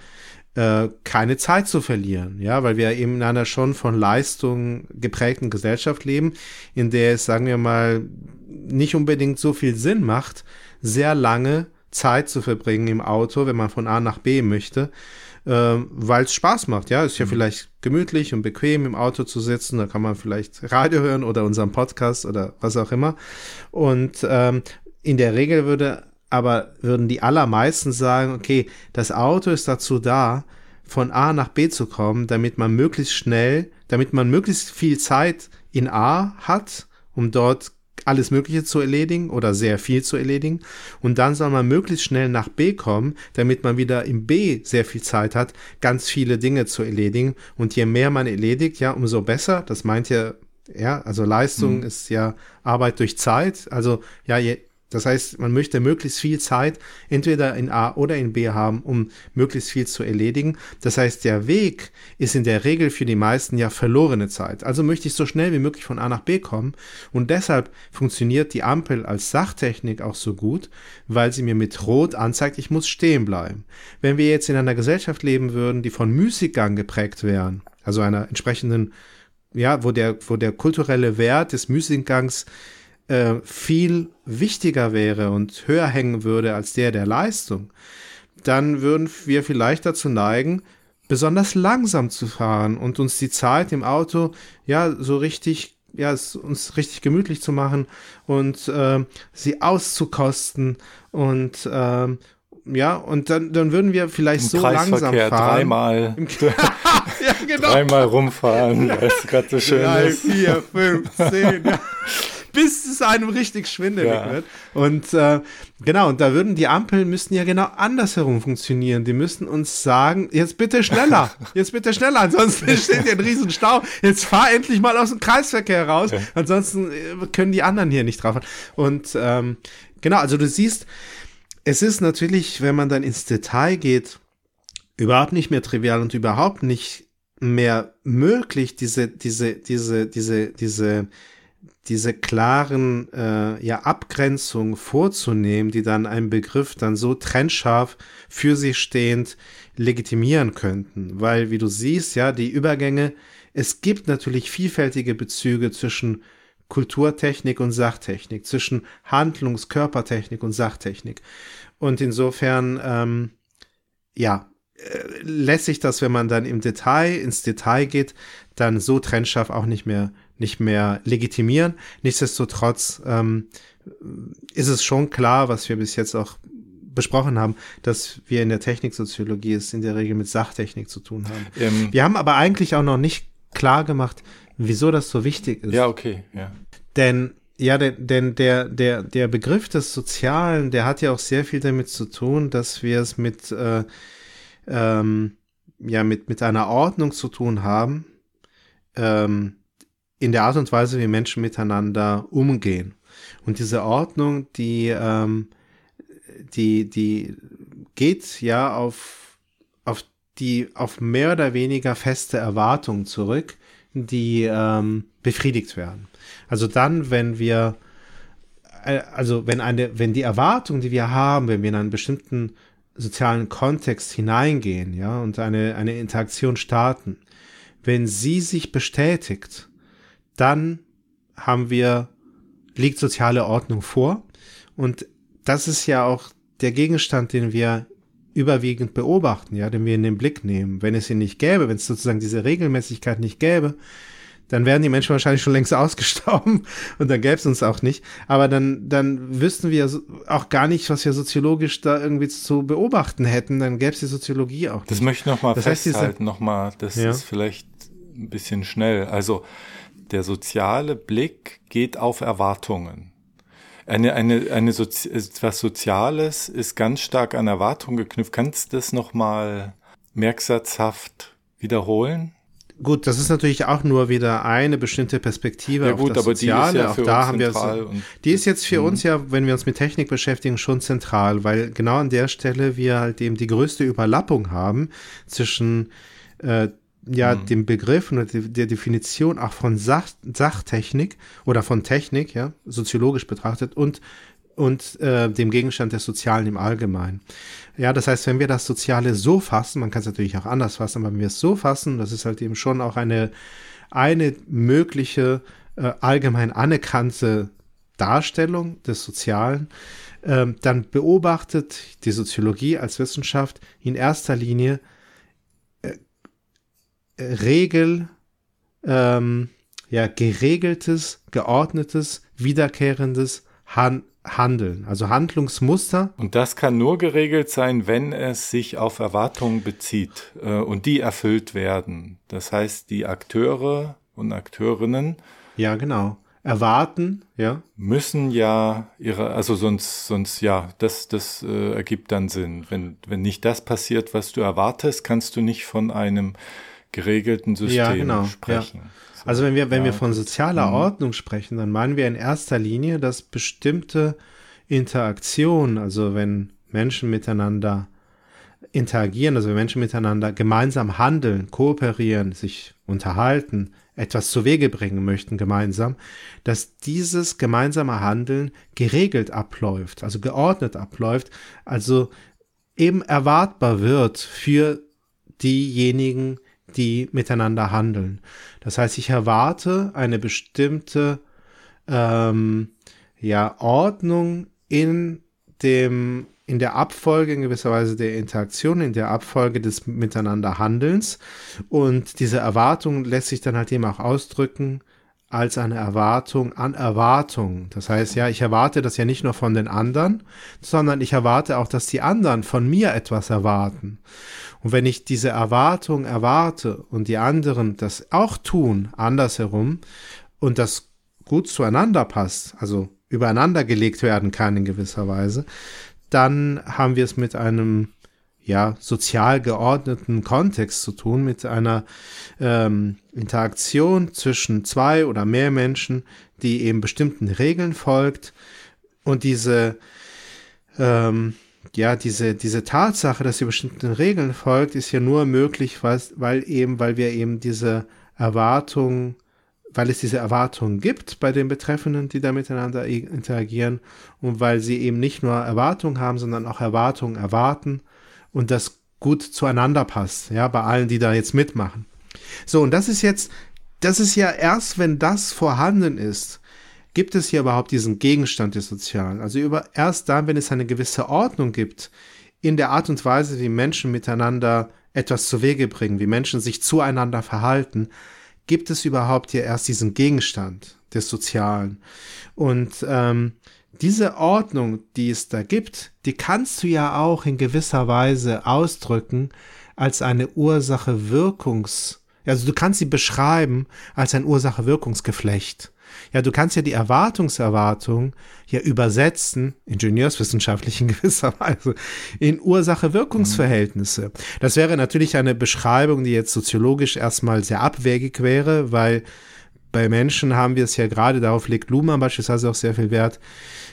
äh, keine Zeit zu verlieren, ja, weil wir eben in einer schon von Leistung geprägten Gesellschaft leben, in der es, sagen wir mal, nicht unbedingt so viel Sinn macht, sehr lange Zeit zu verbringen im Auto, wenn man von A nach B möchte, ähm, weil es Spaß macht. Ja, ist ja vielleicht gemütlich und bequem im Auto zu sitzen. Da kann man vielleicht Radio hören oder unseren Podcast oder was auch immer. Und ähm, in der Regel würde aber würden die allermeisten sagen, okay, das Auto ist dazu da, von A nach B zu kommen, damit man möglichst schnell, damit man möglichst viel Zeit in A hat, um dort alles Mögliche zu erledigen oder sehr viel zu erledigen. Und dann soll man möglichst schnell nach B kommen, damit man wieder im B sehr viel Zeit hat, ganz viele Dinge zu erledigen. Und je mehr man erledigt, ja, umso besser. Das meint ja, ja, also Leistung ist ja Arbeit durch Zeit. Also, ja, je, das heißt, man möchte möglichst viel Zeit entweder in A oder in B haben, um möglichst viel zu erledigen. Das heißt, der Weg ist in der Regel für die meisten ja verlorene Zeit. Also möchte ich so schnell wie möglich von A nach B kommen. Und deshalb funktioniert die Ampel als Sachtechnik auch so gut, weil sie mir mit Rot anzeigt, ich muss stehen bleiben. Wenn wir jetzt in einer Gesellschaft leben würden, die von Müßiggang geprägt wären, also einer entsprechenden, ja, wo der, wo der kulturelle Wert des Müßiggangs äh, viel wichtiger wäre und höher hängen würde als der der Leistung, dann würden wir vielleicht dazu neigen, besonders langsam zu fahren und uns die Zeit im Auto ja so richtig ja es uns richtig gemütlich zu machen und äh, sie auszukosten und äh, ja, und dann, dann würden wir vielleicht Im so langsam fahren. dreimal, ja, genau. dreimal rumfahren, weil es gerade so schön Drei, ist. vier, fünf, zehn, ja. bis es einem richtig schwindelig Ja. wird. Und äh, genau, und da würden die Ampeln müssten ja genau andersherum funktionieren. Die müssten uns sagen, jetzt bitte schneller, jetzt bitte schneller, ansonsten entsteht hier ein riesen Stau. Jetzt fahr endlich mal aus dem Kreisverkehr raus, ansonsten äh, können die anderen hier nicht drauf. Und ähm, genau, also du siehst, es ist natürlich, wenn man dann ins Detail geht, überhaupt nicht mehr trivial und überhaupt nicht mehr möglich, diese, diese, diese, diese, diese, diese klaren äh, ja, Abgrenzungen vorzunehmen, die dann einen Begriff dann so trennscharf für sich stehend legitimieren könnten. Weil, wie du siehst, ja, die Übergänge, es gibt natürlich vielfältige Bezüge zwischen Kulturtechnik und Sachtechnik, zwischen Handlungs-, Körpertechnik und Sachtechnik. Und insofern, ähm, ja, äh, lässt sich das, wenn man dann im Detail, ins Detail geht, dann so trennscharf auch nicht mehr, nicht mehr legitimieren. Nichtsdestotrotz ähm, ist es schon klar, was wir bis jetzt auch besprochen haben, dass wir in der Techniksoziologie es in der Regel mit Sachtechnik zu tun haben. Ähm, Wir haben aber eigentlich auch noch nicht klar gemacht, wieso das so wichtig ist. ja, okay, ja. Denn, ja, denn, denn der, der, der Begriff des Sozialen, der hat ja auch sehr viel damit zu tun, dass wir es mit, äh, ähm, ja, mit, mit einer Ordnung zu tun haben, ähm, in der Art und Weise, wie Menschen miteinander umgehen. Und diese Ordnung, die, ähm, die, die geht ja auf, auf die, auf mehr oder weniger feste Erwartungen zurück, die ähm, befriedigt werden. Also dann, wenn wir, äh, also wenn eine, wenn die Erwartung, die wir haben, wenn wir in einen bestimmten sozialen Kontext hineingehen, ja, und eine, eine Interaktion starten, wenn sie sich bestätigt, dann haben wir, liegt soziale Ordnung vor. Und das ist ja auch der Gegenstand, den wir überwiegend beobachten, ja, den wir in den Blick nehmen. Wenn es ihn nicht gäbe, wenn es sozusagen diese Regelmäßigkeit nicht gäbe, dann wären die Menschen wahrscheinlich schon längst ausgestorben und dann gäbe es uns auch nicht. Aber dann, dann wüssten wir auch gar nicht, was wir soziologisch da irgendwie zu beobachten hätten. Dann gäbe es die Soziologie auch Das nicht. möchte ich nochmal Das festhalten, nochmal, das Ja. ist vielleicht ein bisschen schnell. Also der soziale Blick geht auf Erwartungen. Eine, eine, eine Sozi etwas Soziales ist ganz stark an Erwartungen geknüpft. Kannst du das nochmal merksatzhaft wiederholen? Gut, das ist natürlich auch nur wieder eine bestimmte Perspektive Ja auf gut, das aber die ist Soziale. ja auch da haben wir und- Die ist jetzt für uns ja, wenn wir uns mit Technik beschäftigen, schon zentral, weil genau an der Stelle wir halt eben die größte Überlappung haben zwischen äh, ja dem Begriff und der, Definition auch von Sach, Sachtechnik oder von Technik, ja, soziologisch betrachtet und und äh, dem Gegenstand des Sozialen im Allgemeinen. Ja, das heißt, wenn wir das Soziale so fassen, man kann es natürlich auch anders fassen, aber wenn wir es so fassen, das ist halt eben schon auch eine, eine mögliche äh, allgemein anerkannte Darstellung des Sozialen, ähm, dann beobachtet die Soziologie als Wissenschaft in erster Linie äh, äh, Regel, ähm, ja, geregeltes, geordnetes, wiederkehrendes Han Handeln, also Handlungsmuster, Und das kann nur geregelt sein, wenn es sich auf Erwartungen bezieht äh, und die erfüllt werden. Das heißt, die Akteure und Akteurinnen ja, genau, erwarten, ja, müssen ja ihre, also sonst, sonst ja, das, das äh, ergibt dann Sinn. Wenn, wenn nicht das passiert, was du erwartest, kannst du nicht von einem geregelten System Ja, genau, sprechen. So, Also wenn wir, wenn ja, wir von sozialer mhm. Ordnung sprechen, dann meinen wir in erster Linie, dass bestimmte Interaktionen, also wenn Menschen miteinander interagieren, also wenn Menschen miteinander gemeinsam handeln, kooperieren, sich unterhalten, etwas zu Wege bringen möchten gemeinsam, dass dieses gemeinsame Handeln geregelt abläuft, also geordnet abläuft, also eben erwartbar wird für diejenigen, die miteinander handeln. Das heißt, ich erwarte eine bestimmte ähm, ja, Ordnung in dem in der Abfolge in gewisser Weise der Interaktion, in der Abfolge des Miteinanderhandelns. Und diese Erwartung lässt sich dann halt eben auch ausdrücken als eine Erwartung an Erwartung. Das heißt, ja, ich erwarte das ja nicht nur von den anderen, sondern ich erwarte auch, dass die anderen von mir etwas erwarten. Und wenn ich diese Erwartung erwarte und die anderen das auch tun, andersherum, und das gut zueinander passt, also übereinander gelegt werden kann in gewisser Weise, dann haben wir es mit einem ja, sozial geordneten Kontext zu tun, mit einer ähm, Interaktion zwischen zwei oder mehr Menschen, die eben bestimmten Regeln folgt. Und diese, ähm, ja, diese, diese Tatsache, dass sie bestimmten Regeln folgt, ist ja nur möglich, weil, weil eben, weil wir eben diese Erwartung, weil es diese Erwartungen gibt bei den Betreffenden, die da miteinander interagieren und weil sie eben nicht nur Erwartungen haben, sondern auch Erwartungen erwarten und das gut zueinander passt, ja, bei allen, die da jetzt mitmachen. So, und das ist jetzt, das ist ja erst, wenn das vorhanden ist, gibt es hier überhaupt diesen Gegenstand des Sozialen. Also über, erst dann, wenn es eine gewisse Ordnung gibt, in der Art und Weise, wie Menschen miteinander etwas zu Wege bringen, wie Menschen sich zueinander verhalten, gibt es überhaupt hier erst diesen Gegenstand des Sozialen. Und ähm, diese Ordnung, die es da gibt, die kannst du ja auch in gewisser Weise ausdrücken als eine Ursache-Wirkungs, also du kannst sie beschreiben als ein Ursache-Wirkungsgeflecht. Ja, du kannst ja die Erwartungserwartung ja übersetzen, ingenieurswissenschaftlich in gewisser Weise, in Ursache-Wirkungsverhältnisse. Das wäre natürlich eine Beschreibung, die jetzt soziologisch erstmal sehr abwägig wäre, weil bei Menschen haben wir es ja gerade, darauf legt Luhmann beispielsweise auch sehr viel Wert,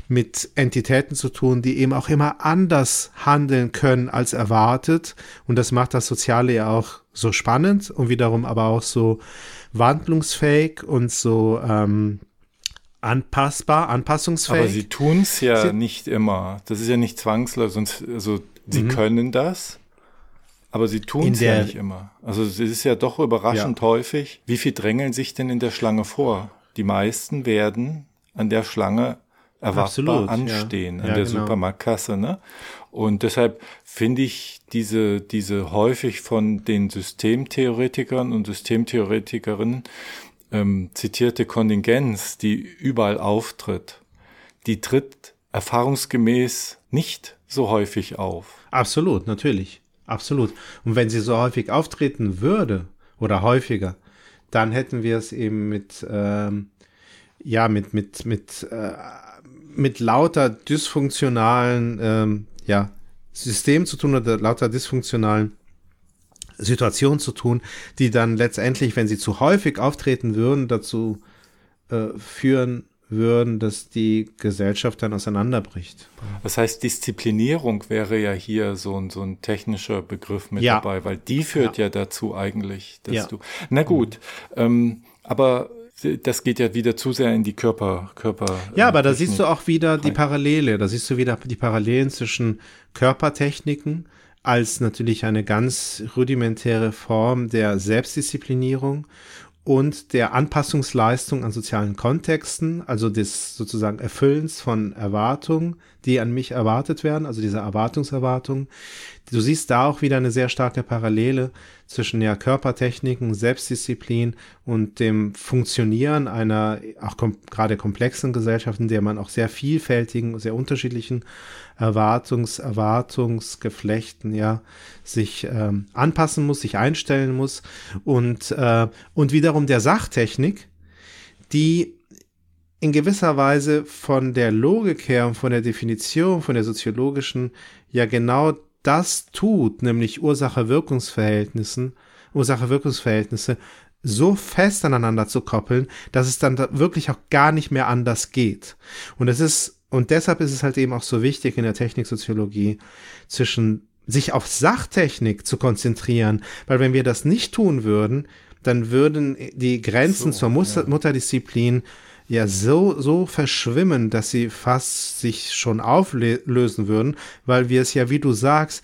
mit Entitäten zu tun, die eben auch immer anders handeln können als erwartet. Und das macht das Soziale ja auch so spannend und wiederum aber auch so wandlungsfähig und so ähm, anpassbar, anpassungsfähig. Aber sie tun es ja sie nicht immer. Das ist ja nicht zwangsläufig, sonst, also sie mhm. können das, aber sie tun es ja nicht immer. Also es ist ja doch überraschend ja. häufig. Wie viel drängeln sich denn in der Schlange vor? Die meisten werden an der Schlange erwartbar Absolut, anstehen ja. an ja, der genau. Supermarktkasse. Ne? Und deshalb finde ich diese, diese häufig von den Systemtheoretikern und Systemtheoretikerinnen ähm, zitierte Kontingenz, die überall auftritt, die tritt erfahrungsgemäß nicht so häufig auf. Absolut, natürlich. Absolut. Und wenn sie so häufig auftreten würde oder häufiger, dann hätten wir es eben mit, ähm, ja, mit, mit, mit äh, mit lauter dysfunktionalen ähm, ja, Systemen zu tun oder lauter dysfunktionalen Situationen zu tun, die dann letztendlich, wenn sie zu häufig auftreten würden, dazu äh, führen würden, dass die Gesellschaft dann auseinanderbricht. Das heißt, Disziplinierung wäre ja hier so ein, so ein technischer Begriff mit ja. dabei, weil die führt ja, ja dazu eigentlich, dass ja. du. Na gut, mhm. ähm, aber das geht ja wieder zu sehr in die Körper, Körper. Ja, aber da siehst du auch wieder die Parallele. Da siehst du wieder die Parallelen zwischen Körpertechniken als natürlich eine ganz rudimentäre Form der Selbstdisziplinierung und der Anpassungsleistung an sozialen Kontexten, also des sozusagen Erfüllens von Erwartungen, die an mich erwartet werden, also diese Erwartungserwartungen. Du siehst da auch wieder eine sehr starke Parallele zwischen ja Körpertechniken, Selbstdisziplin und dem Funktionieren einer auch kom gerade komplexen Gesellschaft, in der man auch sehr vielfältigen, sehr unterschiedlichen Erwartungs, Erwartungsgeflechten ja sich ähm, anpassen muss, sich einstellen muss. Und äh, und wiederum der Sachtechnik, die in gewisser Weise von der Logik her und von der Definition, von der soziologischen, ja genau das tut, nämlich Ursache-Wirkungsverhältnissen, Ursache-Wirkungsverhältnisse so fest aneinander zu koppeln, dass es dann da wirklich auch gar nicht mehr anders geht. Und es ist und deshalb ist es halt eben auch so wichtig in der Techniksoziologie zwischen sich auf Sachtechnik zu konzentrieren, weil wenn wir das nicht tun würden, dann würden die Grenzen so, zur Mutter ja. Mutterdisziplin ja so, so verschwimmen, dass sie fast sich schon auflösen würden, weil wir es ja, wie du sagst,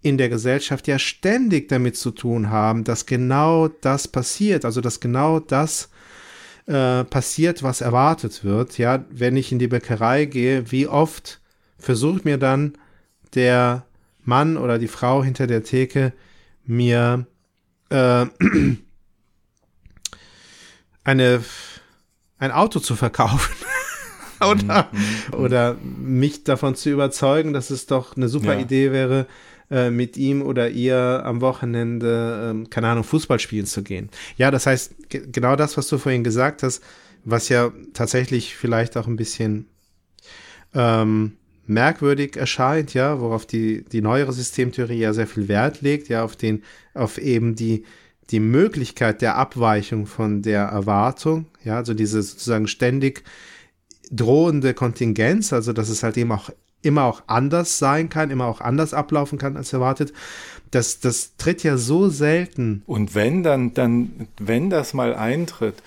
in der Gesellschaft ja ständig damit zu tun haben, dass genau das passiert, also dass genau das äh, passiert, was erwartet wird. Ja, wenn ich in die Bäckerei gehe, wie oft versucht mir dann der Mann oder die Frau hinter der Theke mir äh, eine ein Auto zu verkaufen. oder, oder mich davon zu überzeugen, dass es doch eine super Ja. Idee wäre, äh, mit ihm oder ihr am Wochenende, ähm, keine Ahnung, Fußball spielen zu gehen. Ja, das heißt, ge genau das, was du vorhin gesagt hast, was ja tatsächlich vielleicht auch ein bisschen ähm, merkwürdig erscheint, ja, worauf die, die neuere Systemtheorie ja sehr viel Wert legt, ja, auf den, auf eben die, die Möglichkeit der Abweichung von der Erwartung, ja, also diese sozusagen ständig drohende Kontingenz, also dass es halt eben auch immer auch anders sein kann, immer auch anders ablaufen kann als erwartet. Das, das tritt ja so selten. Und wenn dann, dann, wenn das mal eintritt,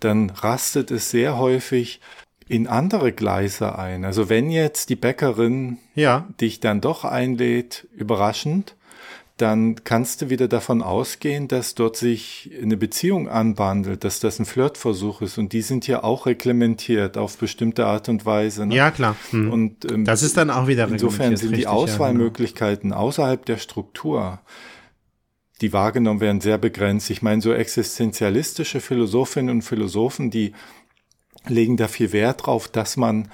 dann rastet es sehr häufig in andere Gleise ein. Also wenn jetzt die Bäckerin Ja, dich dann doch einlädt, überraschend, dann kannst du wieder davon ausgehen, dass dort sich eine Beziehung anbandelt, dass das ein Flirtversuch ist. Und die sind ja auch reglementiert auf bestimmte Art und Weise. Ne? ja klar. Hm. Und ähm, Das ist dann auch wieder insofern sind die richtig, ja, genau. Auswahlmöglichkeiten außerhalb der Struktur, die wahrgenommen werden, sehr begrenzt. Ich meine, so existenzialistische Philosophinnen und Philosophen, die legen da viel Wert drauf, dass man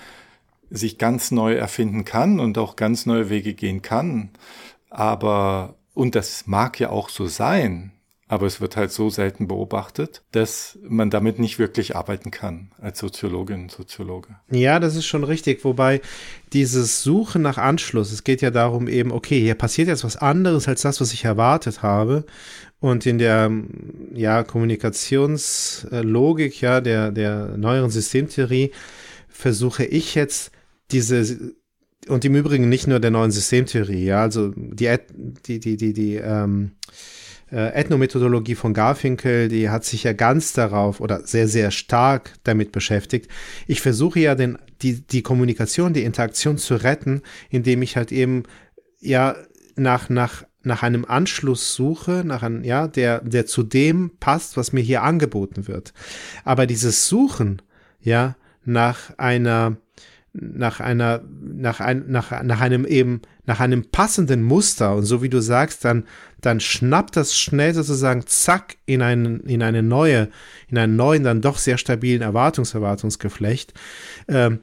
sich ganz neu erfinden kann und auch ganz neue Wege gehen kann. Aber, und das mag ja auch so sein, aber es wird halt so selten beobachtet, dass man damit nicht wirklich arbeiten kann als Soziologin und Soziologe. Ja, das ist schon richtig. Wobei dieses Suchen nach Anschluss, es geht ja darum eben, okay, hier passiert jetzt was anderes als das, was ich erwartet habe. Und in der ja, Kommunikationslogik ja, der, der neueren Systemtheorie versuche ich jetzt diese und im Übrigen nicht nur der neuen Systemtheorie, ja, also die, die, die, die, die ähm, äh, Ethnomethodologie von Garfinkel, die hat sich ja ganz darauf oder sehr, sehr stark damit beschäftigt. Ich versuche ja den, die, die Kommunikation, die Interaktion zu retten, indem ich halt eben ja nach, nach, nach einem Anschluss suche, nach einem, ja, der, der zu dem passt, was mir hier angeboten wird. Aber dieses Suchen, ja, nach einer, nach einer, nach ein, nach, nach einem eben, nach einem passenden Muster und so wie du sagst, dann, dann schnappt das schnell sozusagen zack in einen, in eine neue, in einen neuen, dann doch sehr stabilen Erwartungserwartungsgeflecht. Ähm,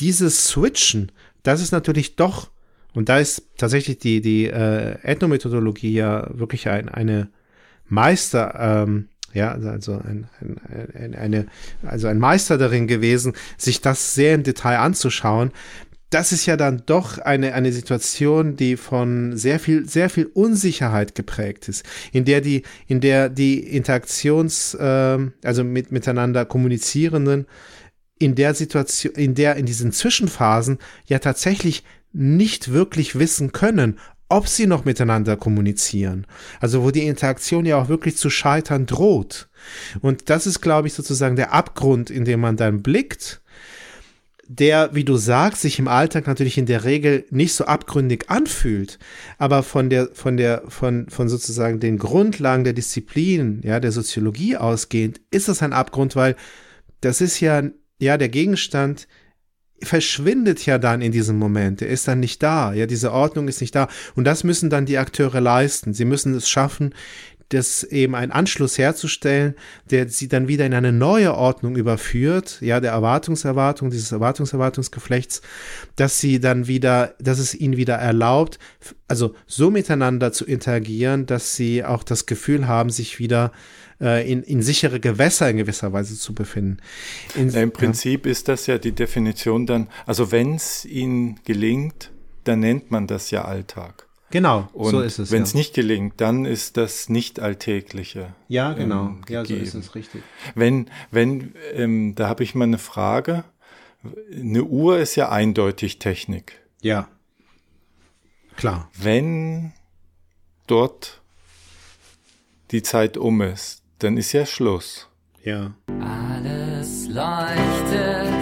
dieses Switchen, das ist natürlich doch, und da ist tatsächlich die, die äh, Ethnomethodologie ja wirklich ein, eine Meister, ähm, ja, also ein, ein, ein, eine, also ein Meister darin gewesen, sich das sehr im Detail anzuschauen. Das ist ja dann doch eine, eine Situation, die von sehr viel, sehr viel Unsicherheit geprägt ist, in der die, in der die Interaktions, ähm, also mit, miteinander kommunizierenden, in der Situation, in der, in diesen Zwischenphasen ja tatsächlich nicht wirklich wissen können, ob sie noch miteinander kommunizieren. Also wo die Interaktion ja auch wirklich zu scheitern droht. Und das ist, glaube ich, sozusagen der Abgrund, in dem man dann blickt, der, wie du sagst, sich im Alltag natürlich in der Regel nicht so abgründig anfühlt, aber von der, von der, von, von sozusagen den Grundlagen der Disziplin, ja, der Soziologie ausgehend, ist das ein Abgrund, weil das ist ja, ja, der Gegenstand verschwindet ja dann in diesem Moment. Er ist dann nicht da. Ja, diese Ordnung ist nicht da. Und das müssen dann die Akteure leisten. Sie müssen es schaffen, das eben einen Anschluss herzustellen, der sie dann wieder in eine neue Ordnung überführt, ja, der Erwartungserwartung, dieses Erwartungserwartungsgeflechts, dass sie dann wieder, dass es ihnen wieder erlaubt, also so miteinander zu interagieren, dass sie auch das Gefühl haben, sich wieder äh, in, in sichere Gewässer in gewisser Weise zu befinden. In, Ja, Im Prinzip ist das ja die Definition dann, also wenn es ihnen gelingt, dann nennt man das ja Alltag. Genau, Und so ist es. wenn es ja. nicht gelingt, dann ist das nicht Alltägliche. Ja, genau. ähm, ja, so ist es richtig. Wenn, wenn, ähm, da habe ich mal eine Frage. Eine Uhr ist ja eindeutig Technik. Ja. Klar. Wenn dort die Zeit um ist, dann ist ja Schluss. Ja. Alles leuchtet,